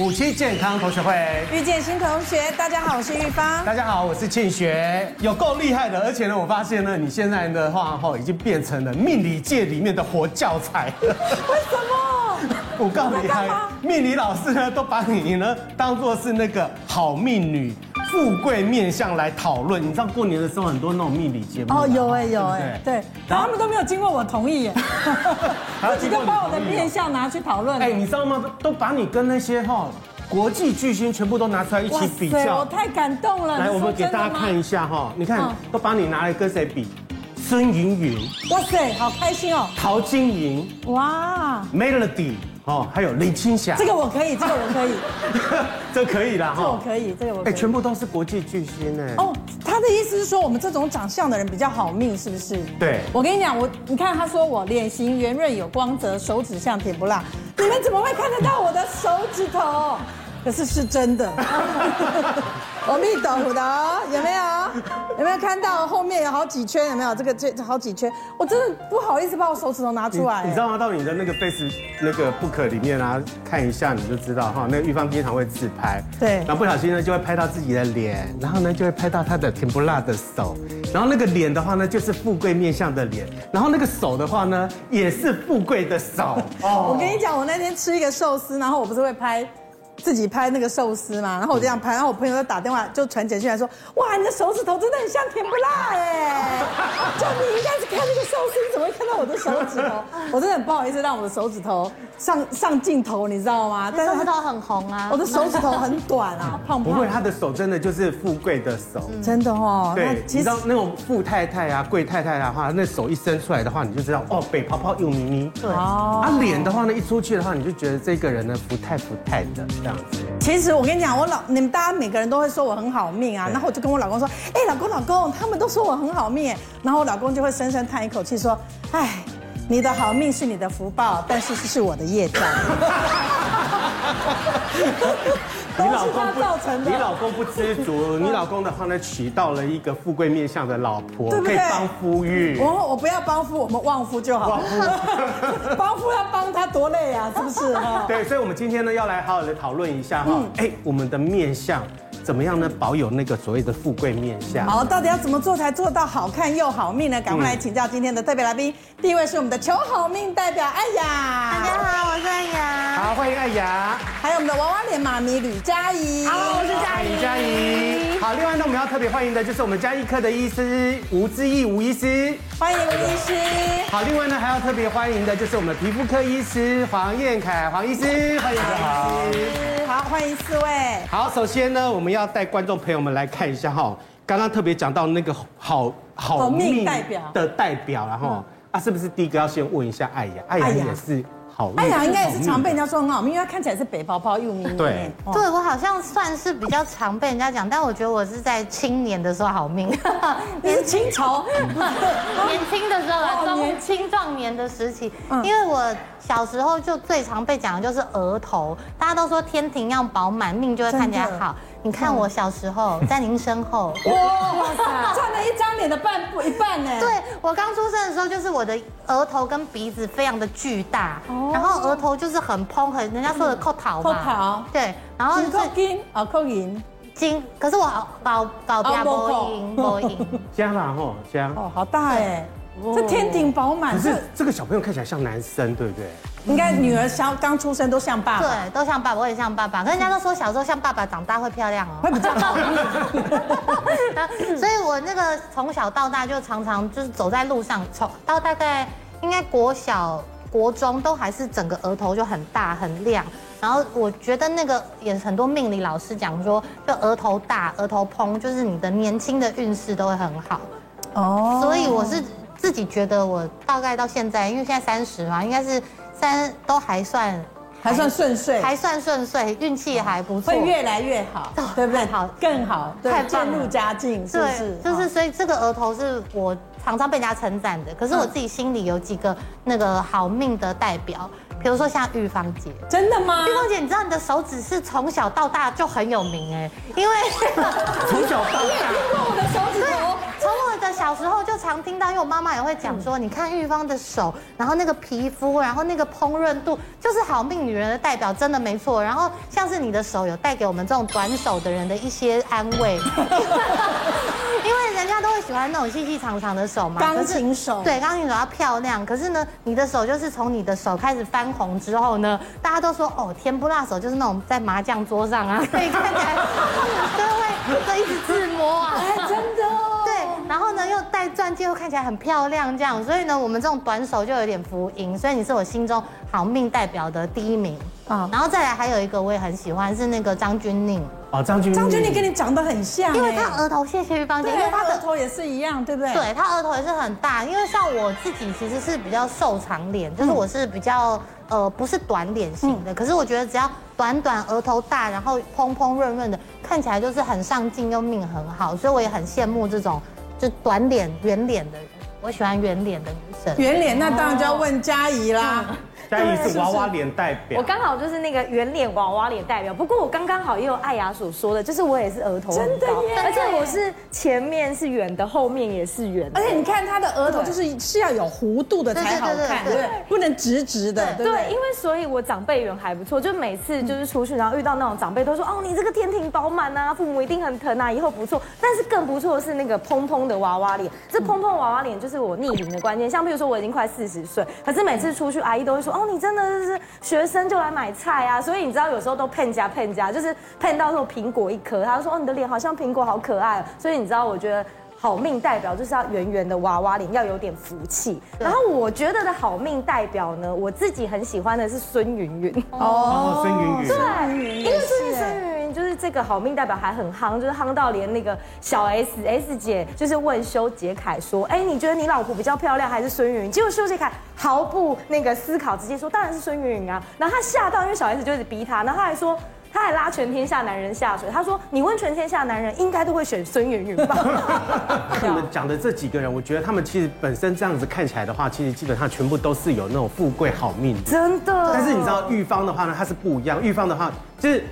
五期健康同学会遇见新同学，大家好，我是玉芳。大家好，我是庆学，有够厉害的，而且呢，我发现呢，你现在的话哈，已经变成了命理界里面的活教材。为什么？我告诉你，命理老师呢，都把你呢当做是那个好命女。富贵面相来讨论，你知道过年的时候很多那种命理节目哦，有哎有哎，对，然后他们都没有经过我同意耶，自己就把我的面相拿去讨论。哎，你知道吗？都把你跟那些哈国际巨星全部都拿出来一起比较，我太感动了。来，我们给大家看一下哈，你看都把你拿来跟谁比？孙芸芸，哇塞，好开心哦。陶晶莹，哇，Melody。哦，还有林青霞，这个我可以，这个我可以，这可以啦，这我可以，这个我可以。哎，全部都是国际巨星哎。哦，他的意思是说我们这种长相的人比较好命，是不是？对。我跟你讲，我你看他说我脸型圆润有光泽，手指像甜不辣，你们怎么会看得到我的手指头？可是是真的，阿弥陀佛的，有没有？有没有看到后面有好几圈？有没有这个这好几圈？我真的不好意思把我手指头拿出来。你知道吗？到你的那个 face 那个 book 里面啊，看一下你就知道哈。那个玉芳经常会自拍，对，然后不小心呢就会拍到自己的脸，然后呢就会拍到她的甜不辣的手，然后那个脸的话呢就是富贵面相的脸，然后那个手的话呢也是富贵的手。哦，我跟你讲，我那天吃一个寿司，然后我不是会拍。自己拍那个寿司嘛，然后我这样拍，然后我朋友就打电话就传简讯来说，哇，你的手指头真的很像甜不辣哎，就你应该是看那个寿司，你怎么会看到我的手指头？我真的很不好意思让我的手指头上上镜头，你知道吗？但是手指头很红啊，我的手指头很短啊，胖胖。不会，他的手真的就是富贵的手，真的哦。对，其实你知道那种富太太啊、贵太太的话，那手一伸出来的话，你就知道哦，北泡泡又咪咪。对哦。啊，脸的话呢，一出去的话，你就觉得这个人呢，不太不太的这样。其实我跟你讲，我老你们大家每个人都会说我很好命啊，然后我就跟我老公说，哎，老公老公，他们都说我很好命，然后我老公就会深深叹一口气说，哎，你的好命是你的福报，但是是我的业障。你老公不，你老公不知足。你老公的话呢，娶到了一个富贵面相的老婆，可以帮夫运。我我不要帮夫，我们旺夫就好。旺夫，帮夫要帮他多累啊，是不是？对，所以，我们今天呢，要来好好的讨论一下哈。哎，我们的面相怎么样呢？保有那个所谓的富贵面相。好，到底要怎么做才做到好看又好命呢？赶快来请教今天的特别来宾。第一位是我们的求好命代表艾雅。大家好，我是艾雅。好，欢迎艾雅。还有我们的娃娃脸妈咪吕佳仪，好，我是佳怡，佳怡。好，另外呢，我们要特别欢迎的就是我们家医科的医师吴志毅吴医师，欢迎吴医师。好，另外呢还要特别欢迎的就是我们的皮肤科医师黄彦凯黄医师，欢迎大家好，好，欢迎四位。好，首先呢，我们要带观众朋友们来看一下哈，刚刚特别讲到那个好好命代表的代表，然后啊，是不是第一个要先问一下艾雅？艾雅也是。艾雅应该也是常被人家说很好命，因为他看起来是北泡泡又咪咪。对，对我好像算是比较常被人家讲，但我觉得我是在青年的时候好命。你是清朝？年轻的时候，中青壮年的时期，因为我小时候就最常被讲的就是额头，大家都说天庭要饱满，命就会看起来好。你看我小时候在您身后，哇塞，占了一张脸的半部一半呢。对，我刚出生的时候，就是我的额头跟鼻子非常的巨大，然后额头就是很蓬，很人家说的扣桃嘛。扣桃。对，然后是金啊，扣银金，可是我保保不了波音波音。加了哈加。哦，好大哎，这天顶饱满。可是这个小朋友看起来像男生，对不对？应该女儿像刚出生都像爸爸，对，都像爸爸，我也像爸爸。可是人家都说小时候像爸爸，长大会漂亮哦，会比较。所以我那个从小到大就常常就是走在路上，从到大概应该国小、国中都还是整个额头就很大很亮。然后我觉得那个也很多命理老师讲说，就额头大、额头蓬，就是你的年轻的运势都会很好。哦，所以我是自己觉得我大概到现在，因为现在三十嘛，应该是。三都还算还算顺遂，还算顺遂，运气也还不错，会越来越好，对不对？好，更好，对渐入佳境，是不是？就是所以这个额头是我常常被人家称赞的，可是我自己心里有几个那个好命的代表，比如说像玉芳姐，真的吗？玉芳姐，你知道你的手指是从小到大就很有名哎，因为从小到大，你也听过我的手指头。小时候就常常听到，因为我妈妈也会讲说，你看玉芳的手，然后那个皮肤，然后那个烹饪度，就是好命女人的代表，真的没错。然后像是你的手有带给我们这种短手的人的一些安慰。因为人家都会喜欢那种细细长长的手嘛，钢琴手。对，钢琴手要漂亮。可是呢，你的手就是从你的手开始翻红之后呢，大家都说哦，甜不辣手就是那种在麻将桌上啊，可以看起来 都会会一直自摸啊，哎，真的然后呢又戴钻戒，又看起来很漂亮，这样。所以呢，我们这种短手就有点福音。所以你是我心中好命代表的第一名啊。然后再来还有一个我也很喜欢，是那个张钧甯。哦，张钧张钧甯跟你长得很像，因为他额头，谢谢玉芳姐，因为他的额头也是一样，对不对？对，他额头也是很大，因为像我自己其实是比较瘦长脸，就是我是比较呃不是短脸型的，可是我觉得只要短短额头大，然后蓬蓬润润的，看起来就是很上镜又命很好，所以我也很羡慕这种就短脸圆脸的人，我喜欢圆脸的女生。圆脸那当然就要问佳怡啦。佳怡是娃娃脸代表，我刚好就是那个圆脸娃娃脸代表。不过我刚刚好也有艾雅所说的，就是我也是额头高，真的耶，而且我是前面是圆的，后面也是圆。而且你看他的额头就是是要有弧度的才好看，对，不能直直的。对，因为所以我长辈缘还不错，就每次就是出去，然后遇到那种长辈都说哦，你这个天庭饱满啊，父母一定很疼啊，以后不错。但是更不错的是那个蓬蓬的娃娃脸，这蓬蓬娃娃脸就是我逆龄的关键。像比如说我已经快四十岁，可是每次出去阿姨都会说哦，你真的是。学生就来买菜啊，所以你知道有时候都骗家骗家，就是骗到说苹果一颗，他说哦，你的脸好像苹果，好可爱。所以你知道，我觉得好命代表就是要圆圆的娃娃脸，要有点福气。然后我觉得的好命代表呢，我自己很喜欢的是孙芸芸。哦，孙芸芸。对，因为最近孙芸芸就是这个好命代表还很夯，就是夯到连那个小 S S 姐就是问修杰楷说，哎，你觉得你老婆比较漂亮还是孙芸芸？结果修杰楷。毫不那个思考，直接说当然是孙芸芸啊！然后他吓到，因为小 S 就一直逼他，然后他还说，他还拉全天下男人下水。他说：“你问全天下男人，应该都会选孙芸芸吧？” 你们讲的这几个人，我觉得他们其实本身这样子看起来的话，其实基本上全部都是有那种富贵好命的。真的。但是你知道玉芳的话呢，她是不一样。玉芳的话就是。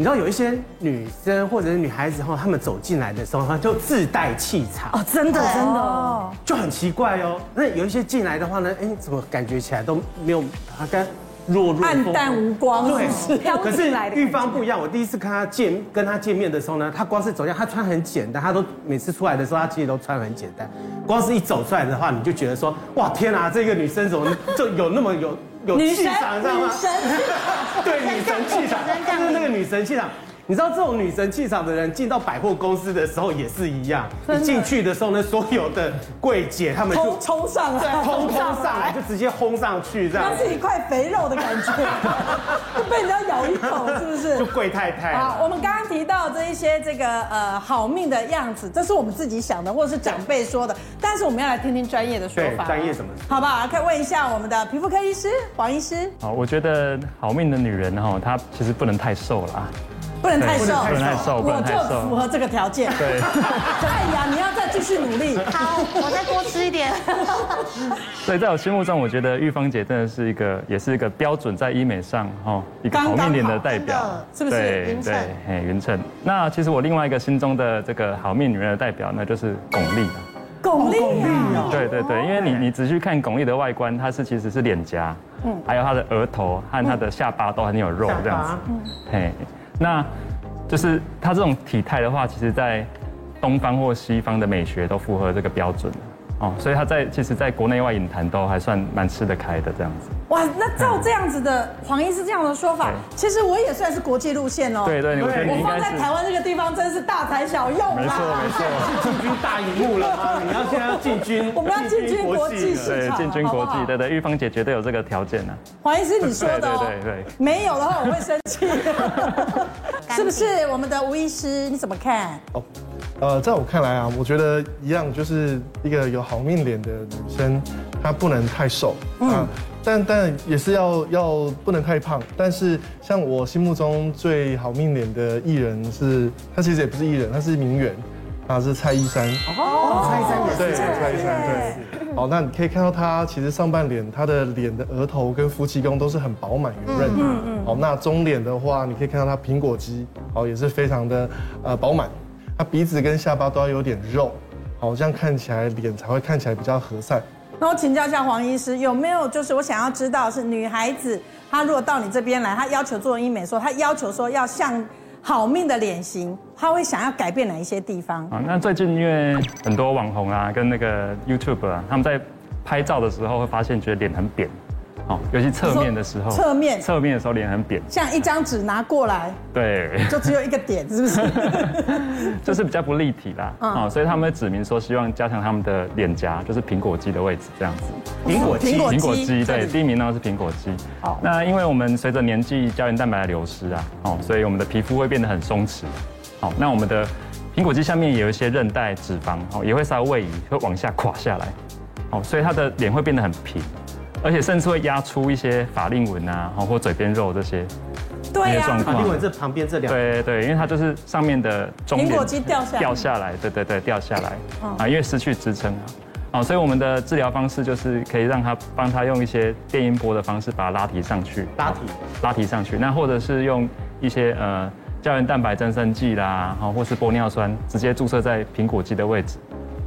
你知道有一些女生或者是女孩子哈，她们走进来的时候，她就自带气场哦，真的真的，就很奇怪哦。那有一些进来的话呢，哎，怎么感觉起来都没有她跟弱弱暗淡无光，对，可是玉芳不一样，我第一次跟她见跟她见面的时候呢，她光是走样，她穿很简单，她都每次出来的时候，她其实都穿很简单。光是一走出来的话，你就觉得说，哇，天啊，这个女生怎么就有那么有。有气场，你知道吗？对，女神气场，就是那个女神气场。你知道这种女神气场的人进到百货公司的时候也是一样，一进去的时候呢，所有的柜姐他们就冲 上来，冲冲上来就直接轰上去，这样。像是一块肥肉的感觉，就被人家咬一口，是不是？就贵太太。好，我们刚刚提到这一些这个呃好命的样子，这是我们自己想的，或者是长辈说的，但是我们要来听听专业的说法。专业什么？好不好？可以问一下我们的皮肤科医师黄医师。好，我觉得好命的女人哈，她其实不能太瘦了啊。不能太瘦，不能太瘦，我就符合这个条件。对，哎呀，你要再继续努力。好，我再多吃一点。所以在我心目中，我觉得玉芳姐真的是一个，也是一个标准在医美上哈一个好面脸的代表，是不是？对对，哎，匀称。那其实我另外一个心中的这个好面女人的代表，那就是巩俐。巩俐啊，对对对，因为你你仔细看巩俐的外观，她是其实是脸颊，嗯，还有她的额头和她的下巴都很有肉这样子，嗯，嘿。那，就是他这种体态的话，其实在东方或西方的美学都符合这个标准哦，所以他在其实，在国内外影坛都还算蛮吃得开的这样子。哇，那照这样子的黄医师这样的说法，其实我也算是国际路线哦。对对，我放在台湾这个地方真是大材小用啦。没错没错，是进军大荧幕了吗？你要现在要进军，我们要进军国际市场，对，进军国际，对对，玉芳姐绝对有这个条件呢。黄医师你说的，对对对，没有的话我会生气。是不是我们的吴医师？你怎么看？呃，在我看来啊，我觉得一样，就是一个有好命脸的女生，她不能太瘦啊，但但也是要要不能太胖。但是像我心目中最好命脸的艺人是，她其实也不是艺人，她是名媛，她是蔡依珊。哦，蔡依珊也是。对，蔡依珊对。好，那你可以看到她其实上半脸，她的脸的额头跟夫妻宫都是很饱满圆润的。嗯嗯。好，那中脸的话，你可以看到她苹果肌，好，也是非常的呃饱满。他鼻子跟下巴都要有点肉，好这样看起来脸才会看起来比较和善。那我请教一下黄医师，有没有就是我想要知道是女孩子，她如果到你这边来，她要求做医美说，她要求说要像好命的脸型，她会想要改变哪一些地方？啊，那最近因为很多网红啊，跟那个 YouTube 啊，他们在拍照的时候会发现觉得脸很扁。哦，尤其侧面的时候，侧面侧面的时候脸很扁，像一张纸拿过来，对，就只有一个点，是不是？就是比较不立体啦。哦，所以他们指明说希望加强他们的脸颊，就是苹果肌的位置这样子。苹果肌，苹果肌，对，第一名呢是苹果肌。好，那因为我们随着年纪胶原蛋白的流失啊，哦，所以我们的皮肤会变得很松弛。好，那我们的苹果肌下面也有一些韧带脂肪，哦，也会稍微位移，会往下垮下来。哦，所以他的脸会变得很平。而且甚至会压出一些法令纹啊，或嘴边肉这些，对呀、啊，法令纹这旁边这两，对对，因为它就是上面的中苹果肌掉下来。掉下来，对对对，掉下来啊，因为失去支撑啊，啊，所以我们的治疗方式就是可以让他帮他用一些电音波的方式把它拉提上去，拉提。拉提上去，那或者是用一些呃胶原蛋白增生剂啦，好，或是玻尿酸直接注射在苹果肌的位置。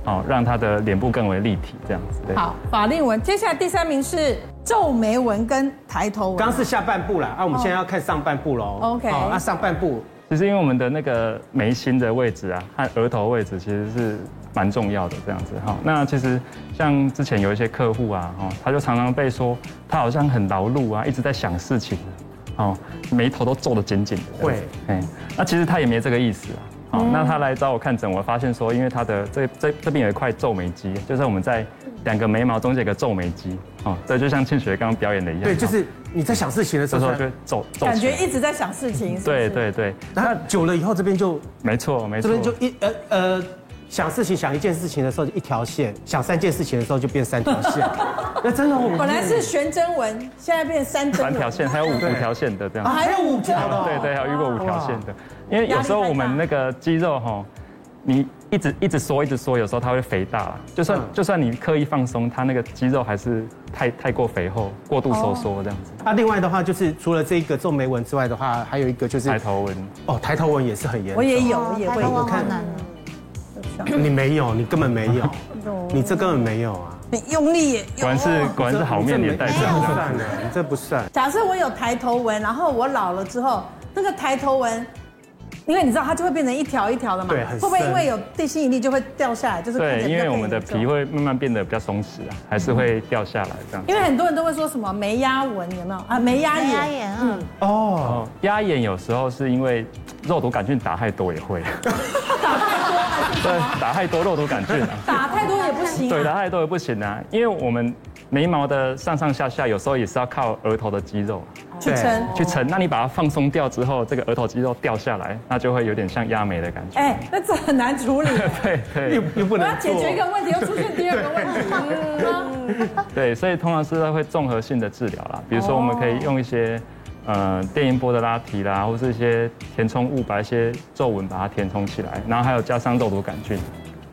哦，让他的脸部更为立体，这样子。对。好，法令纹，接下来第三名是皱眉纹跟抬头纹。刚是下半部啦，啊，我们现在要看上半部喽。OK。好，那上半部，其实因为我们的那个眉心的位置啊，和额头位置其实是蛮重要的，这样子。哈，那其实像之前有一些客户啊，哦，他就常常被说他好像很劳碌啊，一直在想事情，哦，眉头都皱得紧紧的。会，哎，那其实他也没这个意思啊。好，那他来找我看诊，我发现说，因为他的这这这边有一块皱眉肌，就是我们在两个眉毛中间有个皱眉肌，哦，这就像庆雪刚刚表演的一样。对，就是你在想事情的时候，就皱皱。感觉一直在想事情。对对对，那久了以后这边就没错没错，这边就一呃呃想事情想一件事情的时候就一条线，想三件事情的时候就变三条线。那真的我，本来是悬针纹，现在变三针。三条线，还有五五条线的这样。还有五条的。对对，还有遇过五条线的。因为有时候我们那个肌肉哈，你一直一直缩一直缩，有时候它会肥大了。就算就算你刻意放松，它那个肌肉还是太太过肥厚，过度收缩这样子。那另外的话，就是除了这个皱眉纹之外的话，还有一个就是抬头纹。哦，抬头纹也是很严重。我也有，我也会。我看你没有，你根本没有，你这根本没有啊！你用力也。果然是果然是好面也带这样不算的，你这不算。假设我有抬头纹，然后我老了之后，那个抬头纹。因为你知道它就会变成一条一条的嘛，对，会不会因为有地心引力就会掉下来？就是对，因为我们的皮会慢慢变得比较松弛啊，还是会掉下来这样。因为很多人都会说什么眉压纹有没有啊？眉压眼，压眼嗯，哦，压眼有时候是因为肉毒杆菌打太多也会。打太多？对，打太多肉毒杆菌啊。打太多也不行。对，打太多也不行啊，因为我们眉毛的上上下下有时候也是要靠额头的肌肉。去撑，去撑。那你把它放松掉之后，这个额头肌肉掉下来，那就会有点像压眉的感觉。哎，那这很难处理。对对，又又不能。我要解决一个问题，又出现第二个问题。对，所以通常是会综合性的治疗啦。比如说，我们可以用一些呃电音波的拉提啦，或是一些填充物，把一些皱纹把它填充起来，然后还有加上肉毒杆菌。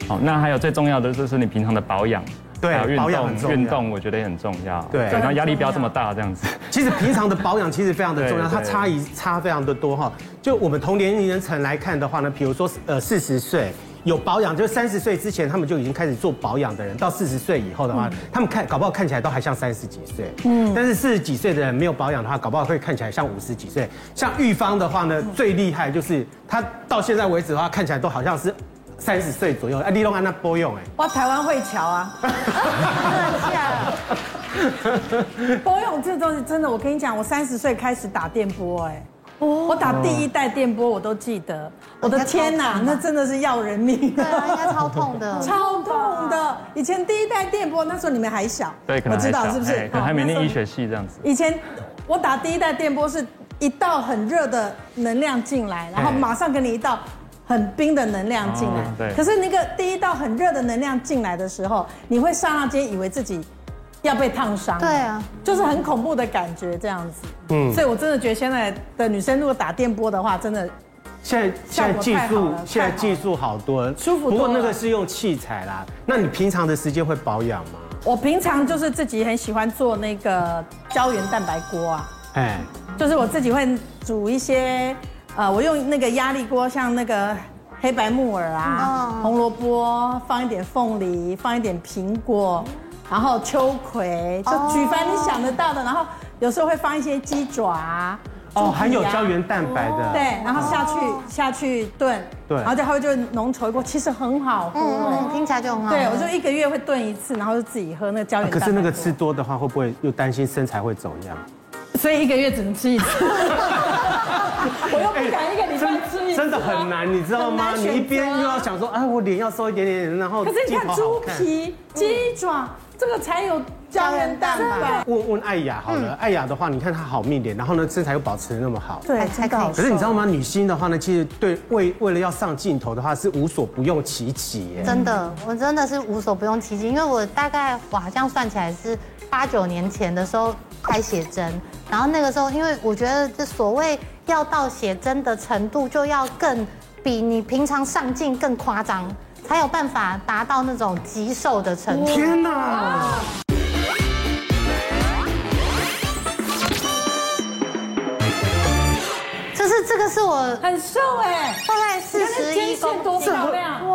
好，那还有最重要的就是你平常的保养。对，保养很重要。运动我觉得也很重要。对，然后压力不要这么大，这样子。其实平常的保养其实非常的重要，它差异差非常的多哈。就我们同年龄人层来看的话呢，比如说呃四十岁有保养，就是三十岁之前他们就已经开始做保养的人，到四十岁以后的话，他们看搞不好看起来都还像三十几岁。嗯。但是四十几岁的人没有保养的话，搞不好会看起来像五十几岁。像玉芳的话呢，最厉害就是她到现在为止的话，看起来都好像是。三十岁左右，啊，你拢安那保养哎？哇，台湾会桥啊！保养这东西真的，我跟你讲，我三十岁开始打电波哎，我打第一代电波我都记得，我的天哪，那真的是要人命，对啊，应该超痛的，超痛的。以前第一代电波那时候你们还小，对，可能我知道是不是？可能还没念医学系这样子。以前我打第一代电波是一道很热的能量进来，然后马上给你一道。很冰的能量进来，对。可是那个第一道很热的能量进来的时候，你会刹那间以为自己要被烫伤，对啊，就是很恐怖的感觉这样子。嗯，所以我真的觉得现在的女生如果打电波的话，真的，现在现在技术现在技术好多，舒服多了。不过那个是用器材啦，那你平常的时间会保养吗？我平常就是自己很喜欢做那个胶原蛋白锅啊，哎，就是我自己会煮一些。呃，我用那个压力锅，像那个黑白木耳啊，红萝卜，放一点凤梨，放一点苹果，然后秋葵，就举凡你想得到的，然后有时候会放一些鸡爪。哦，含有胶原蛋白的，对，然后下去下去炖，对，然后就它会就浓稠一锅，其实很好喝，嗯，听起来就很好。对，我就一个月会炖一次，然后就自己喝那个胶原蛋白。可是那个吃多的话，会不会又担心身材会走样？所以一个月只能吃一次。我又不敢一个礼拜吃一次，真的很难，你知道吗？你一边又要想说，哎，我脸要瘦一点点，然后可是你看猪皮、鸡爪，这个才有。胶原蛋白。问问艾雅好了，艾雅的话，你看她好命脸，然后呢身材又保持的那么好，对，才搞。可是你知道吗？女星的话呢，其实对为为了要上镜头的话，是无所不用其极耶。真的，我真的是无所不用其极，因为我大概我好像算起来是八九年前的时候开写真，然后那个时候，因为我觉得这所谓要到写真的程度，就要更比你平常上镜更夸张，才有办法达到那种极瘦的程度。天哪！是这个是我很瘦哎，大概四十一公多漂亮哇！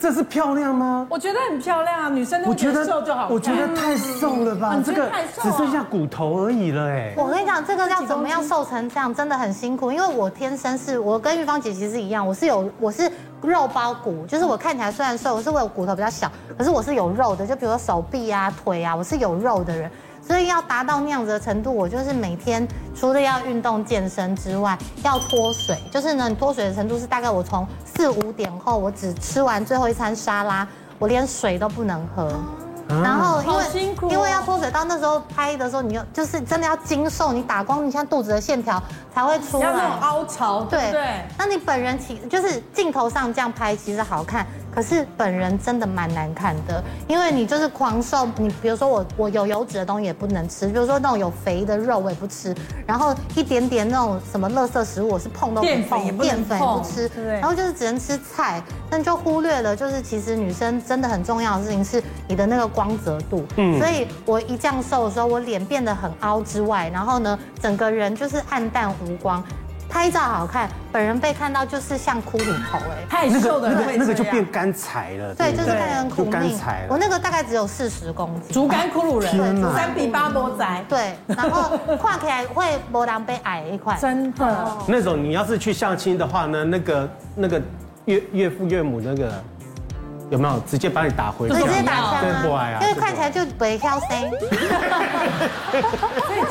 这这是漂亮吗？我觉得很漂亮啊，女生都觉得瘦就好。我觉得太瘦了吧，这个只剩下骨头而已了哎。我跟你讲，这个要怎么样瘦成这样，真的很辛苦。因为我天生是我跟玉芳姐其实是一样，我是有我是肉包骨，就是我看起来虽然瘦，可是我有骨头比较小，可是我是有肉的，就比如说手臂啊、腿啊，我是有肉的人。所以要达到那样子的程度，我就是每天除了要运动健身之外，要脱水。就是呢，你脱水的程度是大概我从四五点后，我只吃完最后一餐沙拉，我连水都不能喝。然后因为因为要脱水，到那时候拍的时候，你又就是真的要精瘦，你打光，你像肚子的线条才会出来。要那种凹槽，对对。那你本人其就是镜头上这样拍其实好看。可是本人真的蛮难看的，因为你就是狂瘦，你比如说我我有油脂的东西也不能吃，比如说那种有肥的肉我也不吃，然后一点点那种什么垃圾食物我是碰都不碰，淀粉也不吃，然后就是只能吃菜，但就忽略了就是其实女生真的很重要的事情是你的那个光泽度，嗯，所以我一这样瘦的时候，我脸变得很凹之外，然后呢整个人就是暗淡无光。拍照好看，本人被看到就是像骷髅头哎，太瘦的那个那个就变干柴了，对，就是看人苦命。柴了。我那个大概只有四十公斤，竹竿骷髅人，对，三比八多窄，对，然后跨起来会波浪被矮一块，真的。那种你要是去相亲的话呢，那个那个岳岳父岳母那个。有没有直接把你打回去？直接打枪对啊，因为看起来就不会挑 以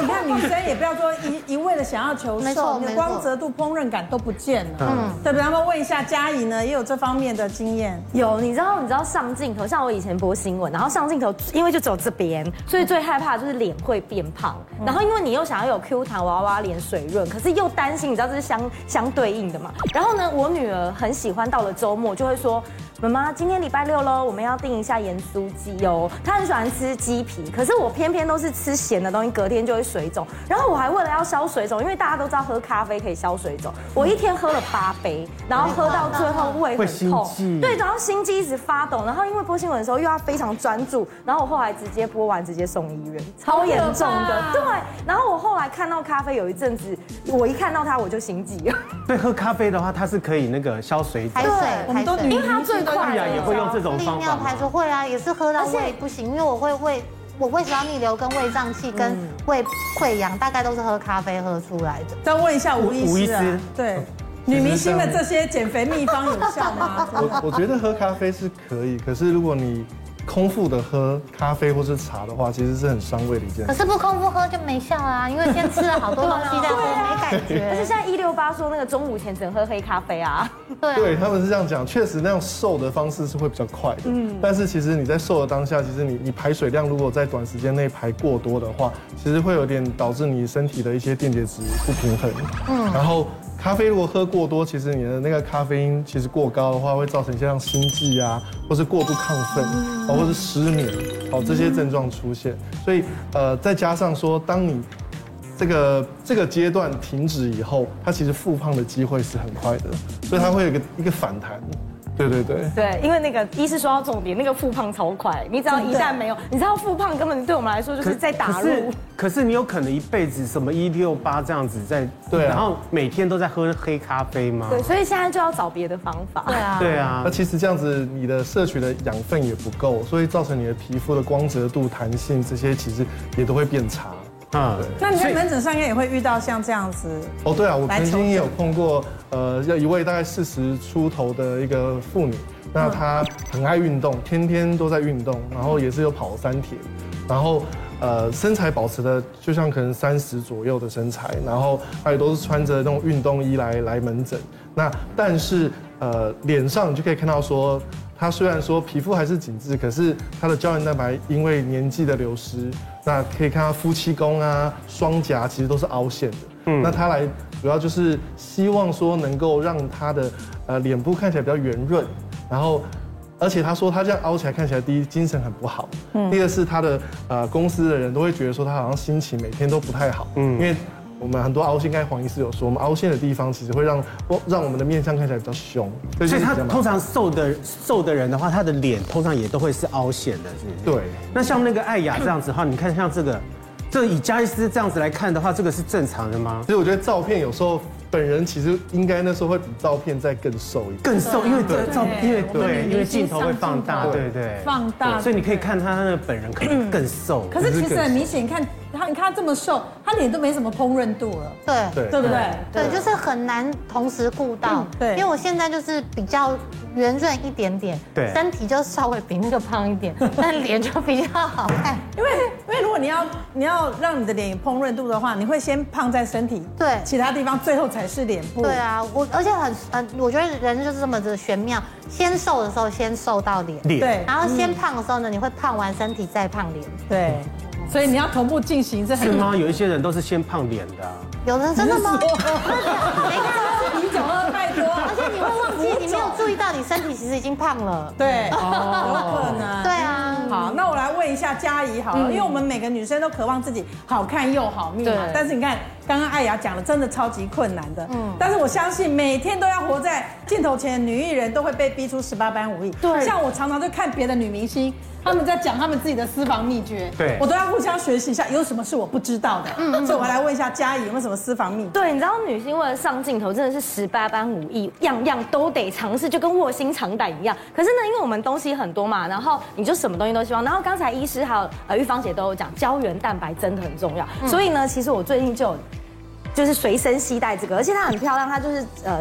你看，女生也不要说一一味的想要求瘦，你的光泽度、烹饪感都不见了。嗯，对不对？那么问一下佳怡呢，也有这方面的经验。有，你知道，你知道上镜头，像我以前播新闻，然后上镜头，因为就走这边，所以最害怕就是脸会变胖。然后因为你又想要有 Q 弹娃娃脸水润，可是又担心，你知道这是相相对应的嘛。然后呢，我女儿很喜欢到了周末就会说。妈妈，今天礼拜六喽，我们要订一下盐酥鸡哦。她很喜欢吃鸡皮，可是我偏偏都是吃咸的东西，隔天就会水肿。然后我还为了要消水肿，因为大家都知道喝咖啡可以消水肿，我一天喝了八杯，然后喝到最后胃很痛，对，然后心肌一直发抖。然后因为播新闻的时候又要非常专注，然后我后来直接播完直接送医院，超严重的。对，然后我后来看到咖啡有一阵子，我一看到它我就心悸了。对，喝咖啡的话，它是可以那个消水肿。对，我们都因为它最。对呀，也会用这种方法。利尿排出会啊，也是喝到胃不行，因为我会胃，我胃食道逆流跟胃胀气跟胃溃疡，大概都是喝咖啡喝出来的。再问一下吴医师，吴医师，对，女明星的这些减肥秘方有效吗？我我觉得喝咖啡是可以，可是如果你。空腹的喝咖啡或是茶的话，其实是很伤胃的一件事。可是不空腹喝就没效啊，因为先吃了好多东西再喝，没感觉。而且现在一六八说那个中午前只能喝黑咖啡啊。对，对，他们是这样讲，确实那样瘦的方式是会比较快的。嗯。但是其实你在瘦的当下，其实你你排水量如果在短时间内排过多的话，其实会有点导致你身体的一些电解质不平衡。嗯。然后。咖啡如果喝过多，其实你的那个咖啡因其实过高的话，会造成一些像心悸啊，或是过度亢奋，啊，或是失眠，好，这些症状出现。所以，呃，再加上说，当你这个这个阶段停止以后，它其实复胖的机会是很快的，所以它会有一个一个反弹。对对对。对，因为那个医师说到重点，那个复胖超快，你只要一旦没有，你知道复胖根本对我们来说就是在打入。可是你有可能一辈子什么一六八这样子在，对，然后每天都在喝黑咖啡吗？对，所以现在就要找别的方法。对啊，对啊。那其实这样子，你的摄取的养分也不够，所以造成你的皮肤的光泽度、弹性这些其实也都会变差。啊，那你在门诊上应该也会遇到像这样子。哦，对啊，我曾经也有碰过，呃，要一位大概四十出头的一个妇女，那她很爱运动，天天都在运动，然后也是有跑三铁，然后。呃，身材保持的就像可能三十左右的身材，然后她也都是穿着那种运动衣来来门诊。那但是呃，脸上你就可以看到说，她虽然说皮肤还是紧致，可是他的胶原蛋白因为年纪的流失，那可以看到夫妻宫啊、双颊其实都是凹陷的。嗯，那他来主要就是希望说能够让他的呃脸部看起来比较圆润，然后。而且他说他这样凹起来看起来，第一精神很不好，嗯，第二是他的呃公司的人都会觉得说他好像心情每天都不太好，嗯，因为我们很多凹陷，刚才黄医师有说，我们凹陷的地方其实会让让我们的面相看起来比较凶，所以他通常瘦的瘦的人的话，他的脸通常也都会是凹陷的，是不是？对。那像那个艾雅这样子的话，你看像这个，这个以加医师这样子来看的话，这个是正常的吗？所以我觉得照片有时候。本人其实应该那时候会比照片再更瘦一点，更瘦，因为对照，因为对，因为镜头会放大，对对，放大，所以你可以看他那个本人可能更瘦。可是其实很明显，你看他，你看他这么瘦，他脸都没什么烹饪度了，对。对，对不对？对，就是很难同时顾到，对，因为我现在就是比较。圆润一点点，对，身体就稍微比那个胖一点，但脸就比较好看。因为因为如果你要你要让你的脸有烹饪度的话，你会先胖在身体，对，其他地方最后才是脸部。对啊，我而且很呃，我觉得人就是这么的玄妙，先瘦的时候先瘦到脸，对，然后先胖的时候呢，你会胖完身体再胖脸，对，所以你要同步进行，这是吗？有一些人都是先胖脸的，有人真的吗？你讲的太多，而且你会忘记，你没有注意到，你身体其实已经胖了。对，有可能。对啊。好，那我来问一下佳怡好了，因为我们每个女生都渴望自己好看又好命嘛。但是你看，刚刚艾雅讲的真的超级困难的。嗯。但是我相信，每天都要活在镜头前的女艺人都会被逼出十八般武艺。对。像我常常就看别的女明星，他们在讲他们自己的私房秘诀。对。我都要互相学习一下，有什么是我不知道的。嗯。所以我来问一下佳怡，有没有什么私房秘诀？对，你知道女星为了上镜头，真的是十八般武艺，样样都得尝试，就跟卧薪尝胆一样。可是呢，因为我们东西很多嘛，然后你就什么东西都希望。然后刚才医师还有呃玉芳姐都有讲，胶原蛋白真的很重要。所以呢，其实我最近就有就是随身携带这个，而且它很漂亮，它就是呃。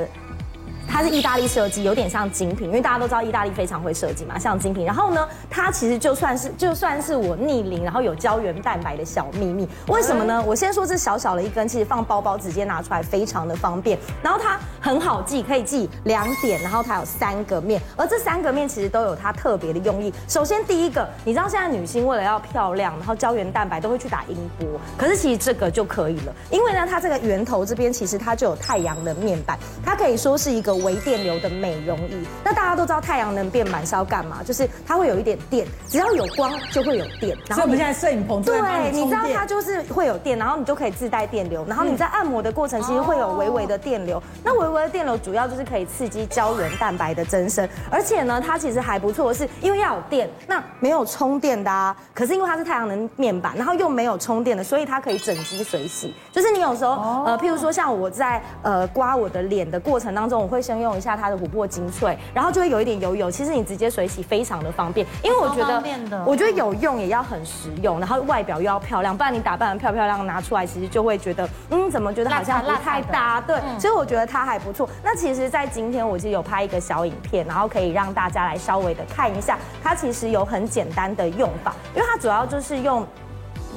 它是意大利设计，有点像精品，因为大家都知道意大利非常会设计嘛，像精品。然后呢，它其实就算是就算是我逆龄，然后有胶原蛋白的小秘密。为什么呢？我先说这小小的一根，其实放包包直接拿出来非常的方便。然后它很好记，可以记两点，然后它有三个面，而这三个面其实都有它特别的用意。首先第一个，你知道现在女星为了要漂亮，然后胶原蛋白都会去打音波，可是其实这个就可以了，因为呢，它这个源头这边其实它就有太阳能面板，它可以说是一个。微电流的美容仪，那大家都知道太阳能变板是要干嘛？就是它会有一点电，只要有光就会有电。然后我们现在摄影棚对，你知道它就是会有电，然后你就可以自带电流，然后你在按摩的过程其实会有微微的电流。那微微的电流主要就是可以刺激胶原蛋白的增生，而且呢，它其实还不错的是，因为要有电，那没有充电的啊。可是因为它是太阳能面板，然后又没有充电的，所以它可以整机水洗。就是你有时候呃，譬如说像我在呃刮我的脸的过程当中，我会。先用一下它的琥珀精粹，然后就会有一点油油。其实你直接水洗非常的方便，因为我觉得，我觉得有用也要很实用，然后外表又要漂亮，不然你打扮的漂漂亮拿出来，其实就会觉得，嗯，怎么觉得好像不太搭？对，所以我觉得它还不错。那其实，在今天我其实有拍一个小影片，然后可以让大家来稍微的看一下，它其实有很简单的用法，因为它主要就是用。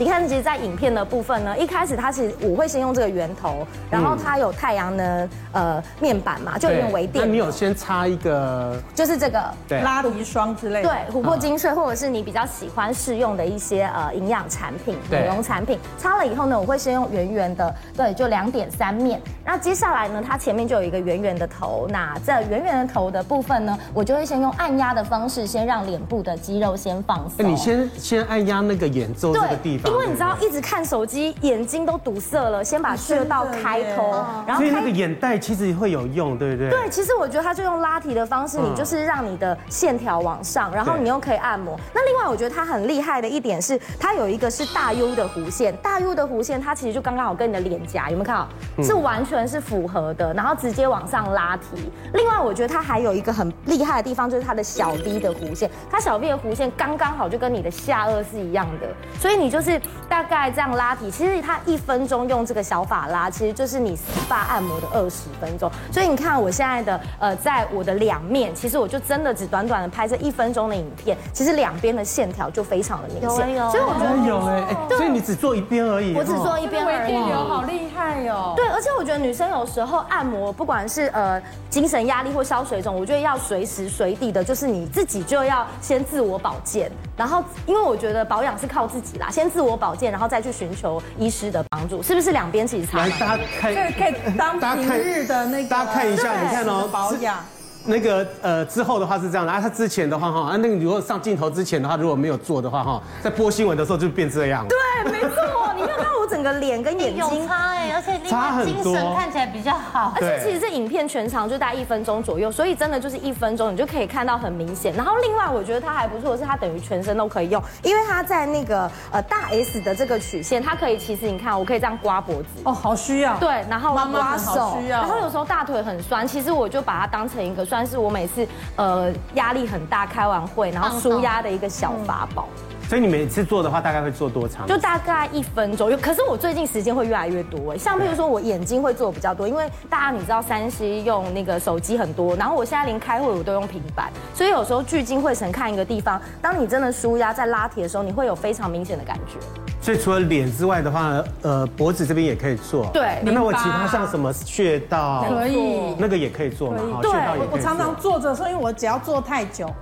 你看，其实，在影片的部分呢，一开始它是我会先用这个圆头，然后它有太阳能呃面板嘛，就有点微电。那你有先擦一个，就是这个对拉皮霜之类的，对，琥珀精粹，或者是你比较喜欢试用的一些呃营养产品、美容产品，擦了以后呢，我会先用圆圆的，对，就两点三面。那接下来呢，它前面就有一个圆圆的头，那这圆圆的头的部分呢，我就会先用按压的方式，先让脸部的肌肉先放松。你先先按压那个眼周这个地方。嘛。因为你知道一直看手机，眼睛都堵塞了，先把穴道开通，然后所以那个眼袋其实会有用，对不对？对，其实我觉得它就用拉提的方式，你就是让你的线条往上，然后你又可以按摩。那另外我觉得它很厉害的一点是，它有一个是大 U 的弧线，大 U 的弧线它其实就刚刚好跟你的脸颊有没有看到？是完全是符合的，然后直接往上拉提。另外我觉得它还有一个很厉害的地方，就是它的小 V 的弧线，它小 V 的弧线刚刚好就跟你的下颚是一样的，所以你就是大概这样拉皮，其实它一分钟用这个小法拉，其实就是你 SPA 按摩的二十分钟。所以你看我现在的呃，在我的两面，其实我就真的只短短的拍这一分钟的影片，其实两边的线条就非常的明显。有，所以我觉得有哎，所以你只做一边而已。我只做一边而已。流好厉害哟。对，而且我觉得女生有时候按摩，不管是呃精神压力或消水肿，我觉得要随时随地的，就是你自己就要先自我保健。然后，因为我觉得保养是靠自己啦，先自自我保健，然后再去寻求医师的帮助，是不是两边其实差？来，大家看，可以可以当平日的那个，大家看一下，你看哦，保养。那个呃之后的话是这样的啊，他之前的话哈啊，那个如果上镜头之前的话，如果没有做的话哈，在播新闻的时候就变这样。对，没错，你没有看我整个脸跟眼睛有差 哎，而且差很多，精神看起来比较好。而且其实这影片全长就大概一分钟左右，所以真的就是一分钟你就可以看到很明显。然后另外我觉得它还不错的是，它等于全身都可以用，因为它在那个呃大 S 的这个曲线，它可以其实你看我可以这样刮脖子哦，好需要。对，然后刮手，需要。然后有时候大腿很酸，其实我就把它当成一个算是我每次。呃，压力很大，开完会然后舒压的一个小法宝。所以你每次做的话，大概会做多长？就大概一分钟。可是我最近时间会越来越多哎，像譬如说我眼睛会做比较多，因为大家你知道三 C 用那个手机很多，然后我现在连开会我都用平板，所以有时候聚精会神看一个地方。当你真的舒压在拉提的时候，你会有非常明显的感觉。所以除了脸之外的话，呃，脖子这边也可以做。对，那我其他像什么穴道可以，那个也可以做嘛？对，我常常坐着，所以我只要坐太久。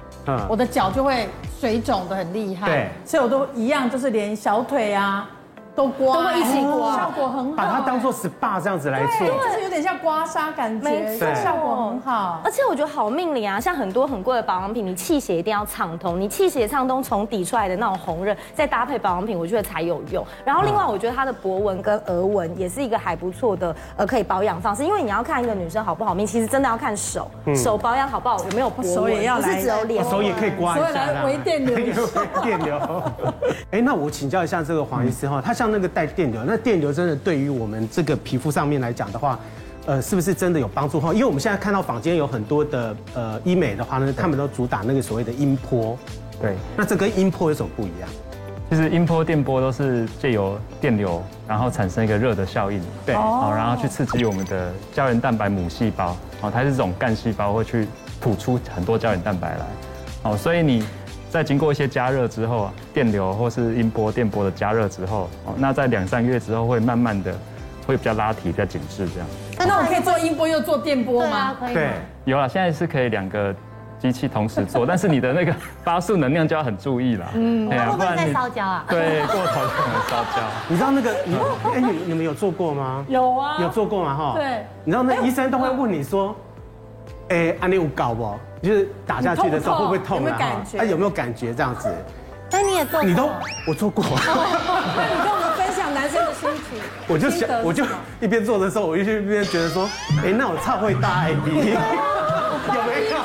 我的脚就会水肿的很厉害，对，所以我都一样，就是连小腿啊。都刮，都会一起刮，效果很好。把它当做 SPA 这样子来做，就是有点像刮痧感觉，没错，效果很好。而且我觉得好命理啊，像很多很贵的保养品，你气血一定要畅通，你气血畅通，从底出来的那种红润，再搭配保养品，我觉得才有用。然后另外，我觉得它的博纹跟额纹也是一个还不错的呃可以保养方式，因为你要看一个女生好不好命，其实真的要看手，手保养好不好，有没有博纹，手也要，不是只有脸，手也可以刮一下，来微电流，电流。哎，那我请教一下这个黄医师哈，他像。那个带电流，那电流真的对于我们这个皮肤上面来讲的话，呃，是不是真的有帮助哈？因为我们现在看到坊间有很多的呃医美的话呢，他们都主打那个所谓的音波。对，那这跟音波有什么不一样？其实音波、电波都是借由电流，然后产生一个热的效应，对，好，然后去刺激我们的胶原蛋白母细胞，哦，它是这种干细胞会去吐出很多胶原蛋白来，哦，所以你。在经过一些加热之后，电流或是音波、电波的加热之后，哦，那在两三个月之后会慢慢的会比较拉提、比较紧致这样。那我可以做音波又做电波吗？可以。对，有了，现在是可以两个机器同时做，但是你的那个 发束能量就要很注意了。嗯，不然在烧焦啊。对，过头可能烧焦。你知道那个你哎，你你们有做过吗？有啊，有做过吗？哈。对。你知道那医生都会问你说，哎，安利有搞不？就是打下去的时候会不会痛啊？哎，有没有感觉这样子？哎，你也做过？你都我做过。那你跟我们分享男生的心情。我就想，我就一边做的时候，我一边一边觉得说，哎，那我超会大 A B。有没有？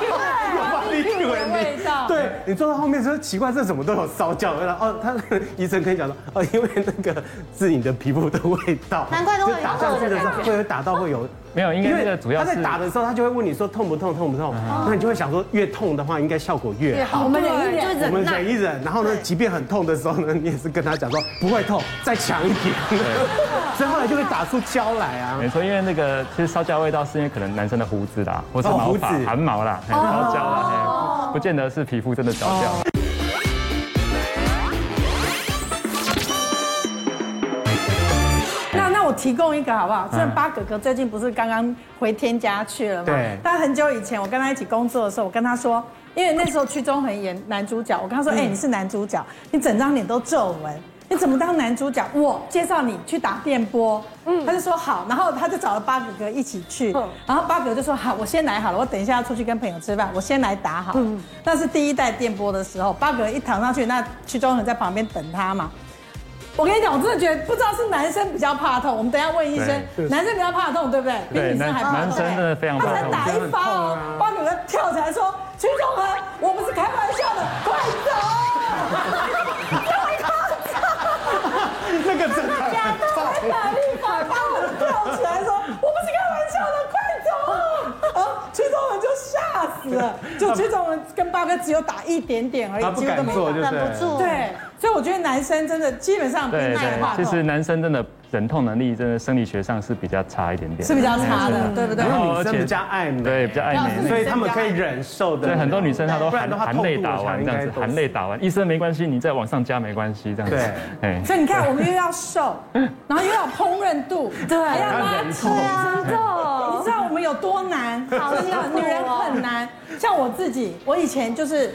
有把力气回来。对，你做到后面说奇怪，这怎么都有烧焦？然后哦，他 医生可以讲说，哦，因为那个是你的皮肤的味道。难怪都会打下去的时候会有打到会有。没有，因为主要是他在打的时候，他就会问你说痛不痛，痛不痛？那你就会想说，越痛的话，应该效果越好。我们忍一忍，我们忍一忍，然后呢，即便很痛的时候呢，你也是跟他讲说不会痛，再强一点。所以后来就会打出胶来啊。没错，因为那个其实烧焦味道是因为可能男生的胡子啦，或是毛发汗毛啦，烧焦了，不见得是皮肤真的烧焦。提供一个好不好？这八哥哥最近不是刚刚回天家去了吗？对。但很久以前我跟他一起工作的时候，我跟他说，因为那时候屈中恒演男主角，我跟他说，哎，你是男主角，你整张脸都皱纹，你怎么当男主角？我介绍你去打电波。嗯。他就说好，然后他就找了八哥哥一起去。然后八哥哥就说好，我先来好了，我等一下要出去跟朋友吃饭，我先来打好。嗯。那是第一代电波的时候，八哥哥一躺上去，那屈中恒在旁边等他嘛。我跟你讲，我真的觉得不知道是男生比较怕痛，我们等一下问医生，男生比较怕痛，对不对？比女生还怕痛。男生真的非常怕痛。他才打一发，把女人跳起来说：“屈中恒，我不是开玩笑的，快走！” 那个真的假的？还打一发，把我跳起来说：“我不是开玩笑的，快走！”啊，屈中恒就吓死了，就屈中恒跟八哥只有打一点点而已，他不敢做，就忍不住。对。所以我觉得男生真的基本上比女生怕痛。其实男生真的忍痛能力，真的生理学上是比较差一点点。是比较差的，对不对？然后女生比较爱美，对，比较爱美，所以他们可以忍受的。对，很多女生她都含含泪打完这样子，含泪打完，医生没关系，你再往上加没关系这样子。对，哎。所以你看，我们又要瘦，然后又要烹饪度，对，还要拉扯，真的。你知道我们有多难？好，女人很难。像我自己，我以前就是。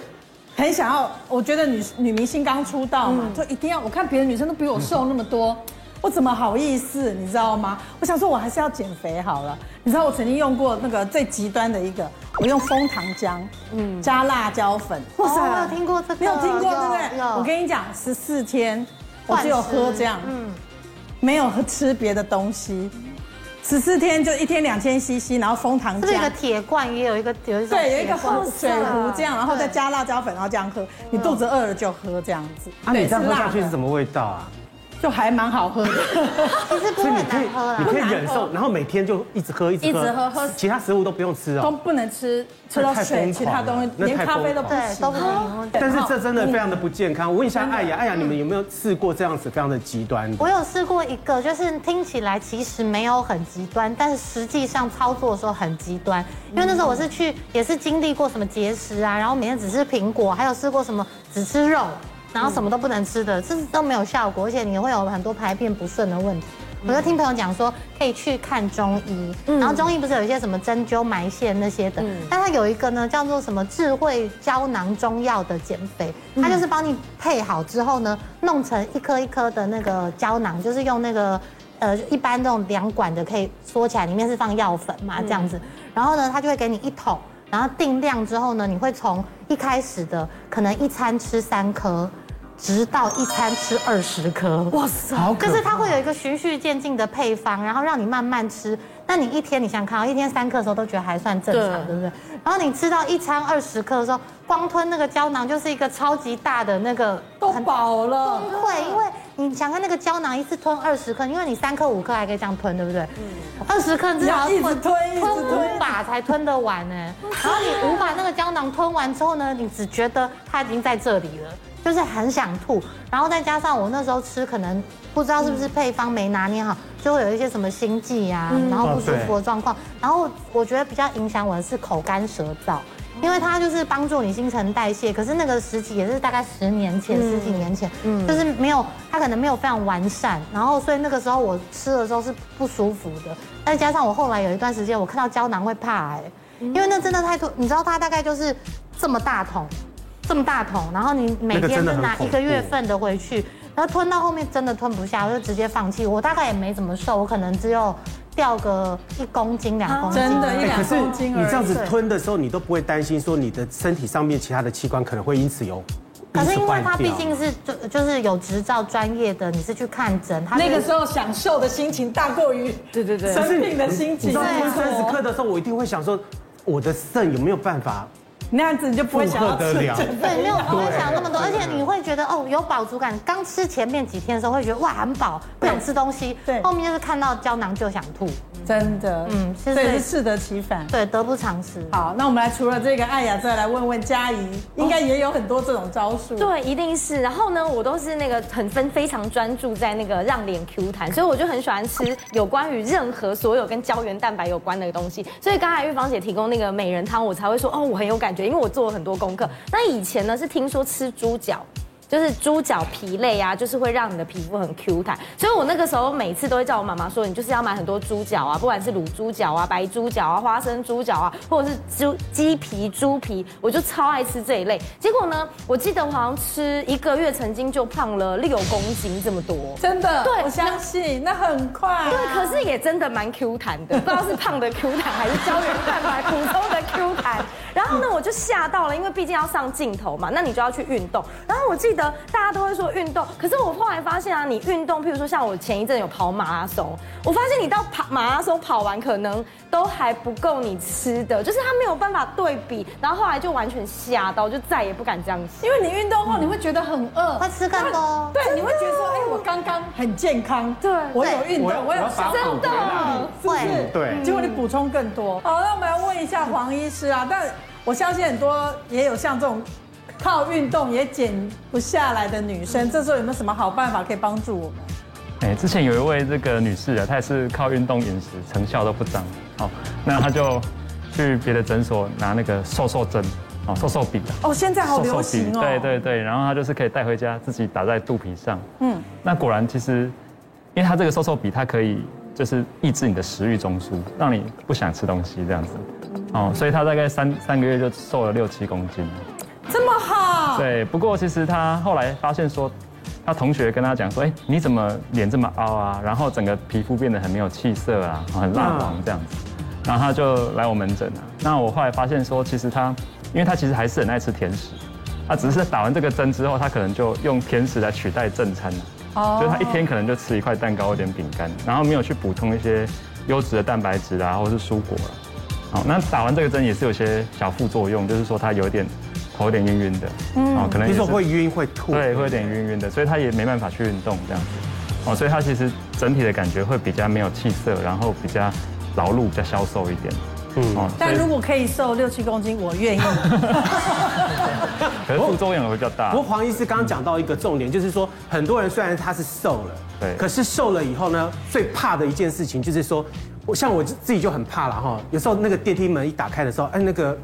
很想要，我觉得女女明星刚出道嘛，就一定要。我看别的女生都比我瘦那么多，我怎么好意思？你知道吗？我想说，我还是要减肥好了。你知道我曾经用过那个最极端的一个，我用枫糖浆，嗯，加辣椒粉。哇塞，我有听过这个，没有听过对不对？我跟你讲，十四天我只有喝这样，嗯，没有喝吃别的东西。十四天就一天两千 CC，然后封糖浆，这个铁罐也有一个有一个对，有一个厚水壶这样，然后再加辣椒粉，然后这样喝。你肚子饿了就喝这样子。啊，你这样喝下去是什么味道啊？就还蛮好喝的，其实不会难喝啦。你可以忍受，然后每天就一直喝，一直喝，一直喝喝，其他食物都不用吃哦，都不能吃，吃到水，其他东西连咖啡都不行，都不行。但是这真的非常的不健康。我问一下艾雅，艾雅，你们有没有试过这样子非常的极端？我有试过一个，就是听起来其实没有很极端，但是实际上操作的时候很极端。因为那时候我是去，也是经历过什么节食啊，然后每天只吃苹果，还有试过什么只吃肉。然后什么都不能吃的，这都没有效果，而且你会有很多排便不顺的问题。我就听朋友讲说，可以去看中医，然后中医不是有一些什么针灸、埋线那些的，但它有一个呢叫做什么智慧胶囊中药的减肥，它就是帮你配好之后呢，弄成一颗一颗的那个胶囊，就是用那个呃一般那种两管的可以缩起来，里面是放药粉嘛这样子，然后呢它就会给你一桶。然后定量之后呢，你会从一开始的可能一餐吃三颗，直到一餐吃二十颗。哇塞！就是它会有一个循序渐进的配方，然后让你慢慢吃。那你一天你想看，一天三克的时候都觉得还算正常，对不对？然后你吃到一餐二十克的时候，光吞那个胶囊就是一个超级大的那个，都饱了。崩溃，因为你想看那个胶囊一次吞二十克，因为你三克五克还可以这样吞，对不对？嗯。二十颗至少要吞吞五把才吞得完呢。然后你五把那个胶囊吞完之后呢，你只觉得它已经在这里了，就是很想吐。然后再加上我那时候吃，可能不知道是不是配方没拿捏好。就会有一些什么心悸呀，然后不舒服的状况。然后我觉得比较影响我的是口干舌燥，因为它就是帮助你新陈代谢。可是那个时期也是大概十年前、十几年前，就是没有它可能没有非常完善。然后所以那个时候我吃的时候是不舒服的。再加上我后来有一段时间我看到胶囊会怕哎，因为那真的太多。你知道它大概就是这么大桶，这么大桶，然后你每天就拿一个月份的回去。然后吞到后面真的吞不下，我就直接放弃。我大概也没怎么瘦，我可能只有掉个一公斤、两公斤。真的，一两公斤。你这样子吞的时候，你都不会担心说你的身体上面其他的器官可能会因此有。可是因为他毕竟是就就是有执照专业的，你是去看诊，他那个时候享受的心情大过于对对对生病的心情。你知道吞三十克的时候，我一定会想说，我的肾有没有办法？那样子你就不会想要吃，对，没有不会想那么多，而且你会觉得哦有饱足感。刚吃前面几天的时候会觉得哇很饱，不想吃东西，对，后面就是看到胶囊就想吐，真的，嗯，所以是适得其反，对，得不偿失。好，那我们来除了这个艾雅，再来问问佳怡，应该也有很多这种招数，对，一定是。然后呢，我都是那个很分非常专注在那个让脸 Q 弹，所以我就很喜欢吃有关于任何所有跟胶原蛋白有关的东西。所以刚才玉芳姐提供那个美人汤，我才会说哦，我很有感觉，因为我做了很多。功课。那以前呢是听说吃猪脚，就是猪脚皮类啊，就是会让你的皮肤很 Q 弹。所以我那个时候每次都会叫我妈妈说，你就是要买很多猪脚啊，不管是卤猪脚啊、白猪脚啊、花生猪脚啊，或者是猪鸡皮、猪皮，我就超爱吃这一类。结果呢，我记得我好像吃一个月，曾经就胖了六公斤这么多，真的。对，我相信那很快啊。对，可是也真的蛮 Q 弹的，不知道是胖的 Q 弹还是胶原蛋白补充的 Q 弹。然后呢，我就吓到了，因为毕竟要上镜头嘛，那你就要去运动。然后我记得。得大家都会说运动，可是我后来发现啊，你运动，譬如说像我前一阵有跑马拉松，我发现你到跑马拉松跑完可能都还不够你吃的，就是他没有办法对比，然后后来就完全吓到，就再也不敢这样吃。因为你运动后你会觉得很饿，会吃更多。对，你会觉得说，哎，我刚刚很健康，对，我有运动，我有真的，是不是？对，结果你补充更多。好，那我们来问一下黄医师啊，但我相信很多也有像这种。靠运动也减不下来的女生，这时候有没有什么好办法可以帮助我们？哎，之前有一位这个女士啊，她也是靠运动饮食，成效都不彰。好，那她就去别的诊所拿那个瘦瘦针，哦，瘦瘦笔。哦，现在好流行哦。对对对，然后她就是可以带回家自己打在肚皮上。嗯，那果然其实，因为她这个瘦瘦笔，它可以就是抑制你的食欲中枢，让你不想吃东西这样子。哦，所以她大概三三个月就瘦了六七公斤。这么好，对。不过其实他后来发现说，他同学跟他讲说，哎，你怎么脸这么凹啊？然后整个皮肤变得很没有气色啊，很蜡黄这样子。然后他就来我门诊了。那我后来发现说，其实他，因为他其实还是很爱吃甜食，他只是打完这个针之后，他可能就用甜食来取代正餐了。哦。所以他一天可能就吃一块蛋糕，一点饼干，然后没有去补充一些优质的蛋白质啊，或是蔬果了。好，那打完这个针也是有些小副作用，就是说他有点。头有点晕晕的，哦，可能听说会晕会吐，对，会有点晕晕的，所以他也没办法去运动这样子，哦，所以他其实整体的感觉会比较没有气色，然后比较劳碌，比较消瘦一点，嗯，哦，但如果可以瘦六七公斤，我愿意。可是副作用会比较大。不过黄医师刚刚讲到一个重点，就是说很多人虽然他是瘦了，对，可是瘦了以后呢，最怕的一件事情就是说，我像我自己就很怕了哈，有时候那个电梯门一打开的时候，哎，那个。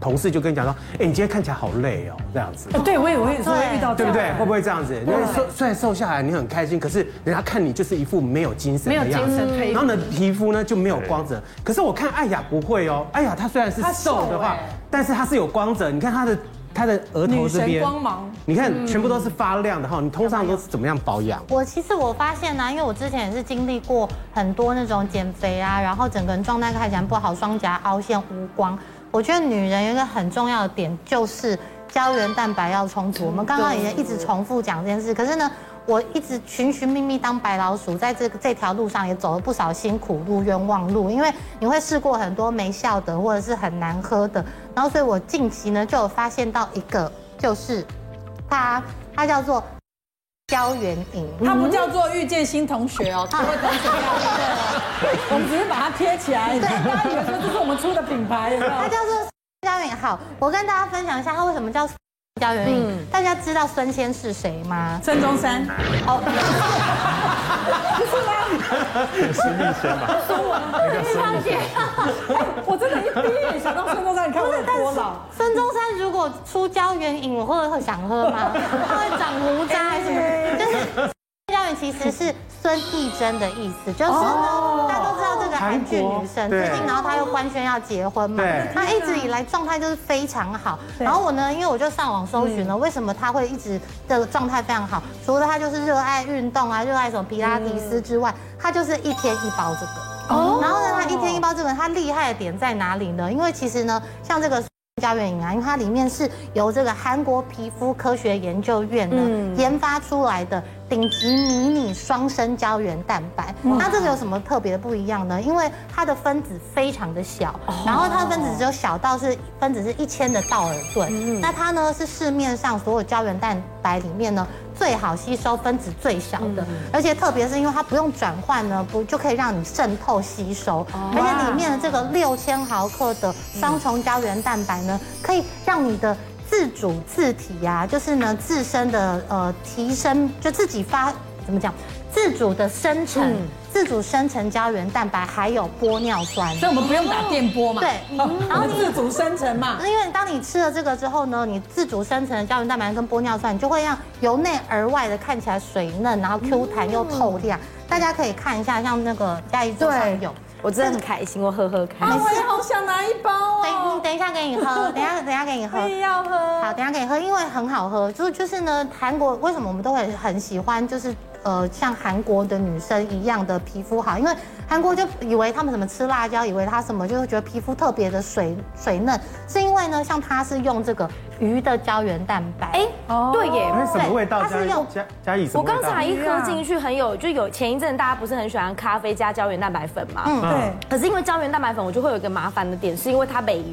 同事就跟你讲说，哎，你今天看起来好累哦，这样子。对，我也我也是会遇到，对不对？会不会这样子？因为瘦虽然瘦下来你很开心，可是人家看你就是一副没有精神的样子，然后呢，皮肤呢就没有光泽。可是我看艾雅不会哦，艾雅她虽然是瘦的话，但是她是有光泽。你看她的她的额头这边光芒，你看全部都是发亮的哈。你通常都是怎么样保养？我其实我发现呢，因为我之前也是经历过很多那种减肥啊，然后整个人状态看起来不好，双颊凹陷、无光。我觉得女人有一个很重要的点，就是胶原蛋白要充足。我们刚刚已经一直重复讲这件事，可是呢，我一直寻寻觅觅当白老鼠，在这个这条路上也走了不少辛苦路、冤枉路，因为你会试过很多没效的，或者是很难喝的。然后，所以我近期呢就有发现到一个，就是它，它叫做。胶原饮，它不叫做遇见新同学哦，各位同学要记得，我们只是把它贴起来，大家以为说这是我们出的品牌，它叫好，我跟大家分享一下它为什么叫胶原饮。大家知道孙先是谁吗？孙中山。哦，不是吗？是孙立先吧？孙文，孙昌杰。我真的，一第一眼想到孙中山，你看我有多老。孙中山如果出胶原饮，我会会想喝吗？他会长胡渣还是什么？就是其实是孙艺珍的意思，就是呢，大家都知道这个韩剧女神，最近然后她又官宣要结婚嘛，她一直以来状态就是非常好。然后我呢，因为我就上网搜寻了，为什么她会一直的状态非常好？除了她就是热爱运动啊，热爱什么皮拉提斯之外，她就是一天一包这个。哦。然后呢，她一天一包这个，她厉害的点在哪里呢？因为其实呢，像这个。胶原饮啊，因为它里面是由这个韩国皮肤科学研究院呢研发出来的顶级迷你双生胶原蛋白。那这个有什么特别的不一样呢？因为它的分子非常的小，然后它的分子只有小到是分子是一千的道尔顿。那它呢是市面上所有胶原蛋白里面呢。最好吸收分子最小的，而且特别是因为它不用转换呢，不就可以让你渗透吸收，而且里面的这个六千毫克的双重胶原蛋白呢，可以让你的自主自体呀，就是呢自身的呃提升，就自己发怎么讲？自主的生成，嗯、自主生成胶原蛋白，还有玻尿酸，所以我们不用打电波嘛。对，然后自主生成嘛。因为当你吃了这个之后呢，你自主生成的胶原蛋白跟玻尿酸，你就会让由内而外的看起来水嫩，然后 Q 弹又透亮。嗯、大家可以看一下，像那个嘉怡桌上有。我真的很开心，我喝喝看。我也好想拿一包哦。等，等一下给你喝，等一下等一下给你喝。要喝。好，等下给你喝，因为很好喝。就就是呢，韩国为什么我们都很很喜欢，就是呃，像韩国的女生一样的皮肤好，因为韩国就以为他们什么吃辣椒，以为他什么就会觉得皮肤特别的水水嫩，是因为呢，像他是用这个鱼的胶原蛋白。哎，哦，对耶，那什么味道？它是用加加以什么？我刚才一喝进去很有，就有前一阵大家不是很喜欢咖啡加胶原蛋白粉嘛？嗯，对。可是因为胶原蛋白粉，我就会有一个麻烦的点，是因为它没油。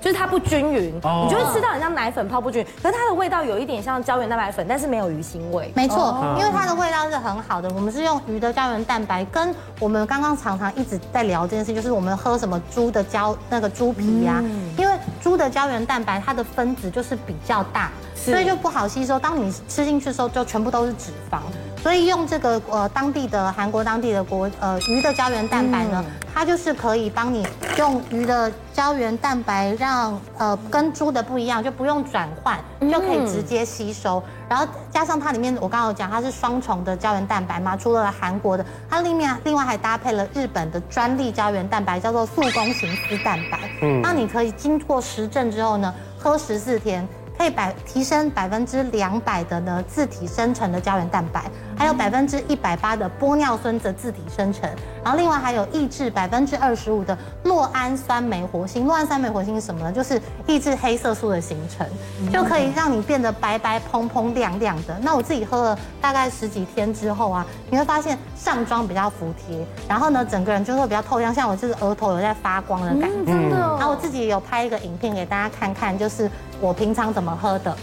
就是它不均匀，你就会吃到很像奶粉泡不均匀，可是它的味道有一点像胶原蛋白粉，但是没有鱼腥味。没错，因为它的味道是很好的。我们是用鱼的胶原蛋白，跟我们刚刚常常一直在聊这件事，就是我们喝什么猪的胶那个猪皮呀，因为猪的胶原蛋白它的分子就是比较大，所以就不好吸收。当你吃进去的时候，就全部都是脂肪。所以用这个呃当地的韩国当地的国呃鱼的胶原蛋白呢，它就是可以帮你用鱼的胶原蛋白让呃跟猪的不一样，就不用转换，就可以直接吸收。然后加上它里面我刚刚有讲它是双重的胶原蛋白嘛，除了韩国的，它里面另外还搭配了日本的专利胶原蛋白，叫做速攻型丝蛋白。嗯，那你可以经过实证之后呢，喝十四天。可以百提升百分之两百的呢自体生成的胶原蛋白，还有百分之一百八的玻尿酸的自体生成，然后另外还有抑制百分之二十五的酪氨酸酶活性。酪氨酸酶活性是什么呢？就是抑制黑色素的形成，就可以让你变得白白蓬蓬亮亮的。那我自己喝了大概十几天之后啊，你会发现上妆比较服帖，然后呢整个人就会比较透亮，像我就是额头有在发光的感觉。真的。然后我自己有拍一个影片给大家看看，就是。我平常怎么喝的，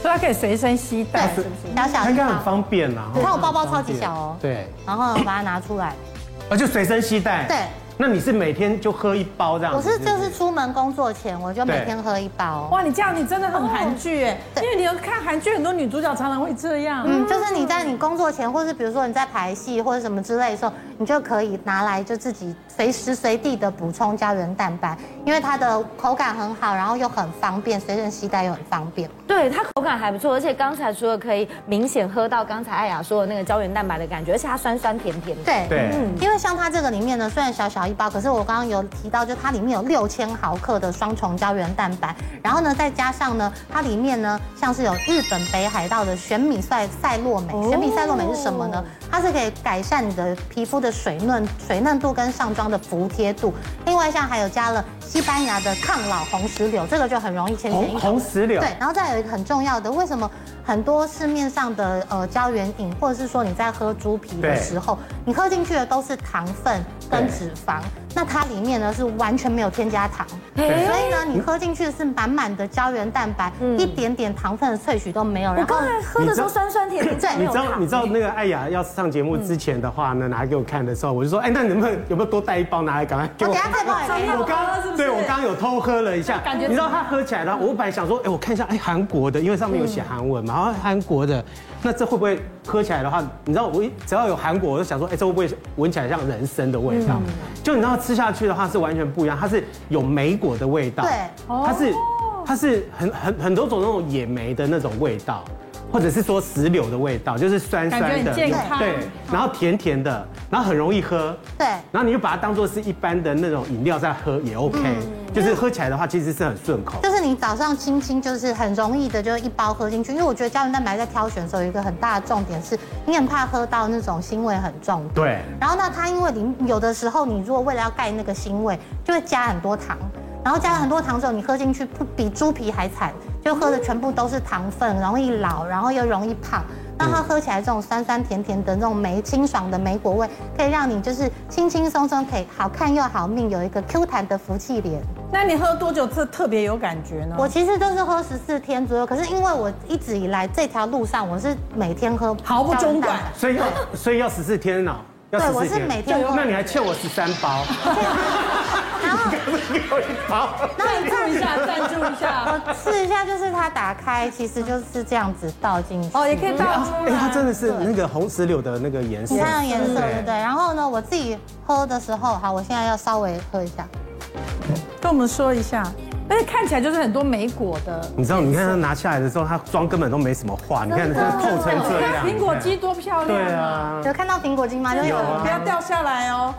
所以它可以随身携带，是不是？小小应该很方便呐。你看我包包超级小哦。对。然后把它拿出来，啊，就随身携带。对。那你是每天就喝一包这样？我是就是出门工作前，我就每天喝一包。哇，你这样你真的很韩剧哎，因为你有看韩剧，很多女主角常常会这样。嗯，就是你在你工作前，或是比如说你在排戏或者什么之类的时候，你就可以拿来就自己随时随地的补充胶原蛋白，因为它的口感很好，然后又很方便，随身携带又很方便。对，它口感还不错，而且刚才除了可以明显喝到刚才艾雅说的那个胶原蛋白的感觉，而且它酸酸甜甜的。对对，嗯，因为像它这个里面呢，虽然小小一包，可是我刚刚。有提到，就它里面有六千毫克的双重胶原蛋白，然后呢，再加上呢，它里面呢，像是有日本北海道的玄米赛赛洛美，玄米赛洛美是什么呢？它是可以改善你的皮肤的水嫩水嫩度跟上妆的服帖度。另外像还有加了西班牙的抗老红石榴，这个就很容易浅显易。红石榴。对，然后再有一个很重要的，为什么很多市面上的呃胶原饮，或者是说你在喝猪皮的时候，你喝进去的都是糖分跟脂肪，那它里面呢是完全没有添加糖，所以呢你喝进去的是满满的胶原蛋白，一点点糖分的萃取都没有。我刚才喝的时候酸酸甜甜，对，你知道你知道那个艾雅要上节目之前的话呢，拿给我看的时候，我就说，哎，那能不能有没有多带一包拿来，赶快给我。等下再帮你。我刚刚对我刚刚有偷喝了一下，感觉你知道它喝起来的话，我本来想说，哎，我看一下，哎，韩国的，因为上面有写韩文嘛，然后韩国的，那这会不会喝起来的话，你知道我一只要有韩国，我就想说，哎，这会不会闻起来像人参的味道？就你知道吃下去的话是完全不一样，它是有莓果的味道，对，它是它是很很很多种那种野莓的那种味道。或者是说石榴的味道，就是酸酸的，对，然后甜甜的，然后很容易喝，对，然后你就把它当做是一般的那种饮料在喝也 OK，就是喝起来的话其实是很顺口。就是你早上轻轻就是很容易的就一包喝进去，因为我觉得胶原蛋白在挑选的时候有一个很大的重点是，你很怕喝到那种腥味很重的，对。然后那，它因为你有的时候你如果为了要盖那个腥味，就会加很多糖。然后加了很多糖之后，你喝进去不比猪皮还惨，就喝的全部都是糖分，容易老，然后又容易胖。那它喝起来这种酸酸甜甜的那种梅清爽的梅果味，可以让你就是轻轻松松可以好看又好命，有一个 Q 弹的福气脸。那你喝多久这特别有感觉呢？我其实都是喝十四天左右，可是因为我一直以来这条路上我是每天喝，毫不中断，所以要所以要十四天呢？要对，我是每天。那你还欠我十三包。然后，那你注一下，赞助一下。我试一下，就是它打开，其实就是这样子倒进去。哦，也可以倒出来。哎，它真的是那个红石榴的那个颜色。你看颜色对不对？然后呢，我自己喝的时候，好，我现在要稍微喝一下，跟我们说一下。而且看起来就是很多莓果的。你知道，你看它拿下来的时候，它妆根本都没什么化。你看它透成这样。苹果肌多漂亮。对啊。有看到苹果肌吗？有，不要掉下来哦。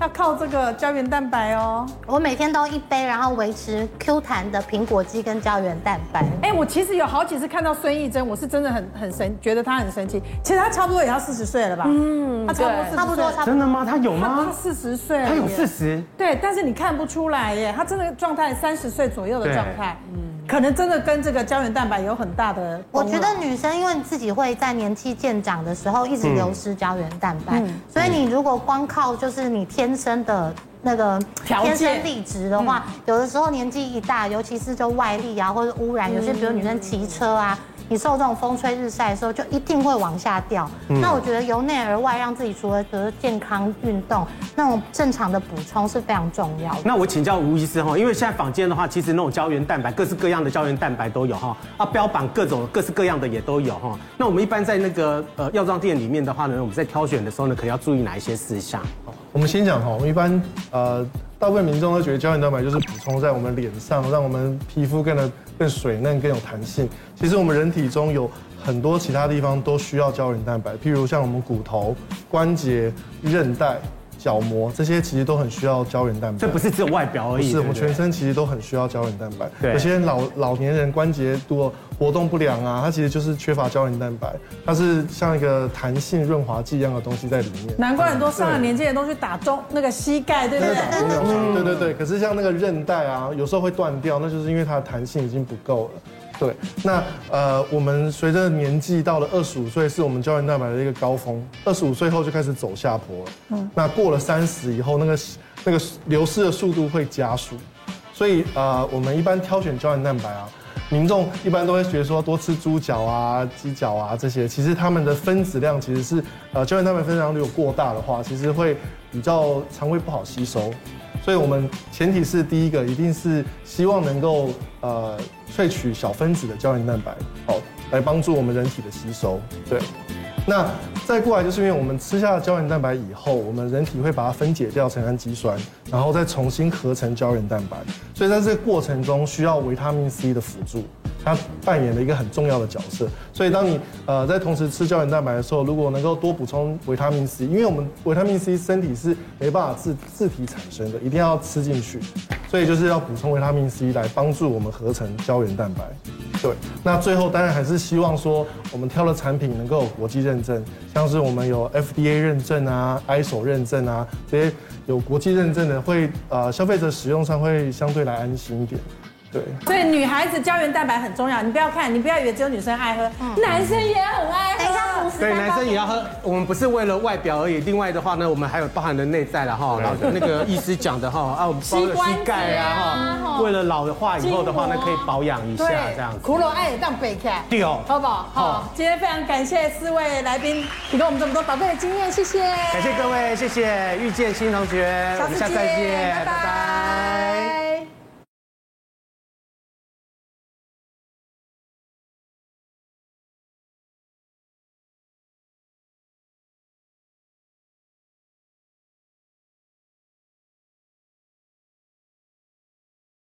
要靠这个胶原蛋白哦。我每天都一杯，然后维持 Q 弹的苹果肌跟胶原蛋白。哎，我其实有好几次看到孙艺珍，我是真的很很神，觉得她很神奇。其实她差不多也要四十岁了吧？嗯，她差不多差不多差不多。真的吗？她有吗？她四十岁，她有四十。对，但是你看不出来耶，她真的状态三十岁左右的状态。嗯。可能真的跟这个胶原蛋白有很大的。我觉得女生因为自己会在年纪渐长的时候一直流失胶原蛋白，嗯、所以你如果光靠就是你天生的那个天生丽质的话，嗯、有的时候年纪一大，尤其是就外力啊或者污染，有些比如女生骑车啊。你受这种风吹日晒的时候，就一定会往下掉。嗯、那我觉得由内而外让自己除了得健康运动，那种正常的补充是非常重要的。那我请教吴医师哈，因为现在坊间的话，其实那种胶原蛋白，各式各样的胶原蛋白都有哈，啊，标榜各种各式各样的也都有哈。那我们一般在那个呃药妆店里面的话呢，我们在挑选的时候呢，可能要注意哪一些事项？我们先讲哈，我们一般呃。大部分民众都觉得胶原蛋白就是补充在我们脸上，让我们皮肤变得更水嫩、更有弹性。其实我们人体中有很多其他地方都需要胶原蛋白，譬如像我们骨头、关节、韧带。角膜这些其实都很需要胶原蛋白，这不是只有外表而已，是我们全身其实都很需要胶原蛋白。对，有些老老年人关节如果活动不良啊，它其实就是缺乏胶原蛋白，它是像一个弹性润滑剂一样的东西在里面。难怪很多上了年纪的人都去打中那个膝盖，对不对？对对对。可是像那个韧带啊，有时候会断掉，那就是因为它的弹性已经不够了。对，那呃，我们随着年纪到了二十五岁，是我们胶原蛋白的一个高峰。二十五岁后就开始走下坡了。嗯，那过了三十以后，那个那个流失的速度会加速。所以呃，我们一般挑选胶原蛋白啊，民众一般都会觉得说多吃猪脚啊、鸡脚啊这些，其实它们的分子量其实是呃胶原蛋白分子量如果过大的话，其实会比较肠胃不好吸收。所以我们前提是第一个，一定是希望能够呃萃取小分子的胶原蛋白，好，来帮助我们人体的吸收。对，那再过来就是因为我们吃下胶原蛋白以后，我们人体会把它分解掉成氨基酸，然后再重新合成胶原蛋白，所以在这个过程中需要维他命 C 的辅助。它扮演了一个很重要的角色，所以当你呃在同时吃胶原蛋白的时候，如果能够多补充维他命 C，因为我们维他命 C 身体是没办法自自体产生的，一定要吃进去，所以就是要补充维他命 C 来帮助我们合成胶原蛋白。对，那最后当然还是希望说我们挑的产品能够有国际认证，像是我们有 FDA 认证啊、ISO 认证啊这些有国际认证的会，呃消费者使用上会相对来安心一点。对，所以女孩子胶原蛋白很重要。你不要看，你不要以为只有女生爱喝，嗯、男生也很爱喝。等一下，对，男生也要喝。我们不是为了外表而已，另外的话呢，我们还有包含的内在了哈。然后那个医师讲的哈，啊，我们包了膝盖啊哈，为了老的话以后的话呢，可以保养一下这样子。苦肉爱也当备开，对哦，好不好？好，今天非常感谢四位来宾提供我们这么多宝贵的经验，谢谢。感谢各位，谢谢遇见新同学，我们下次再见，拜拜。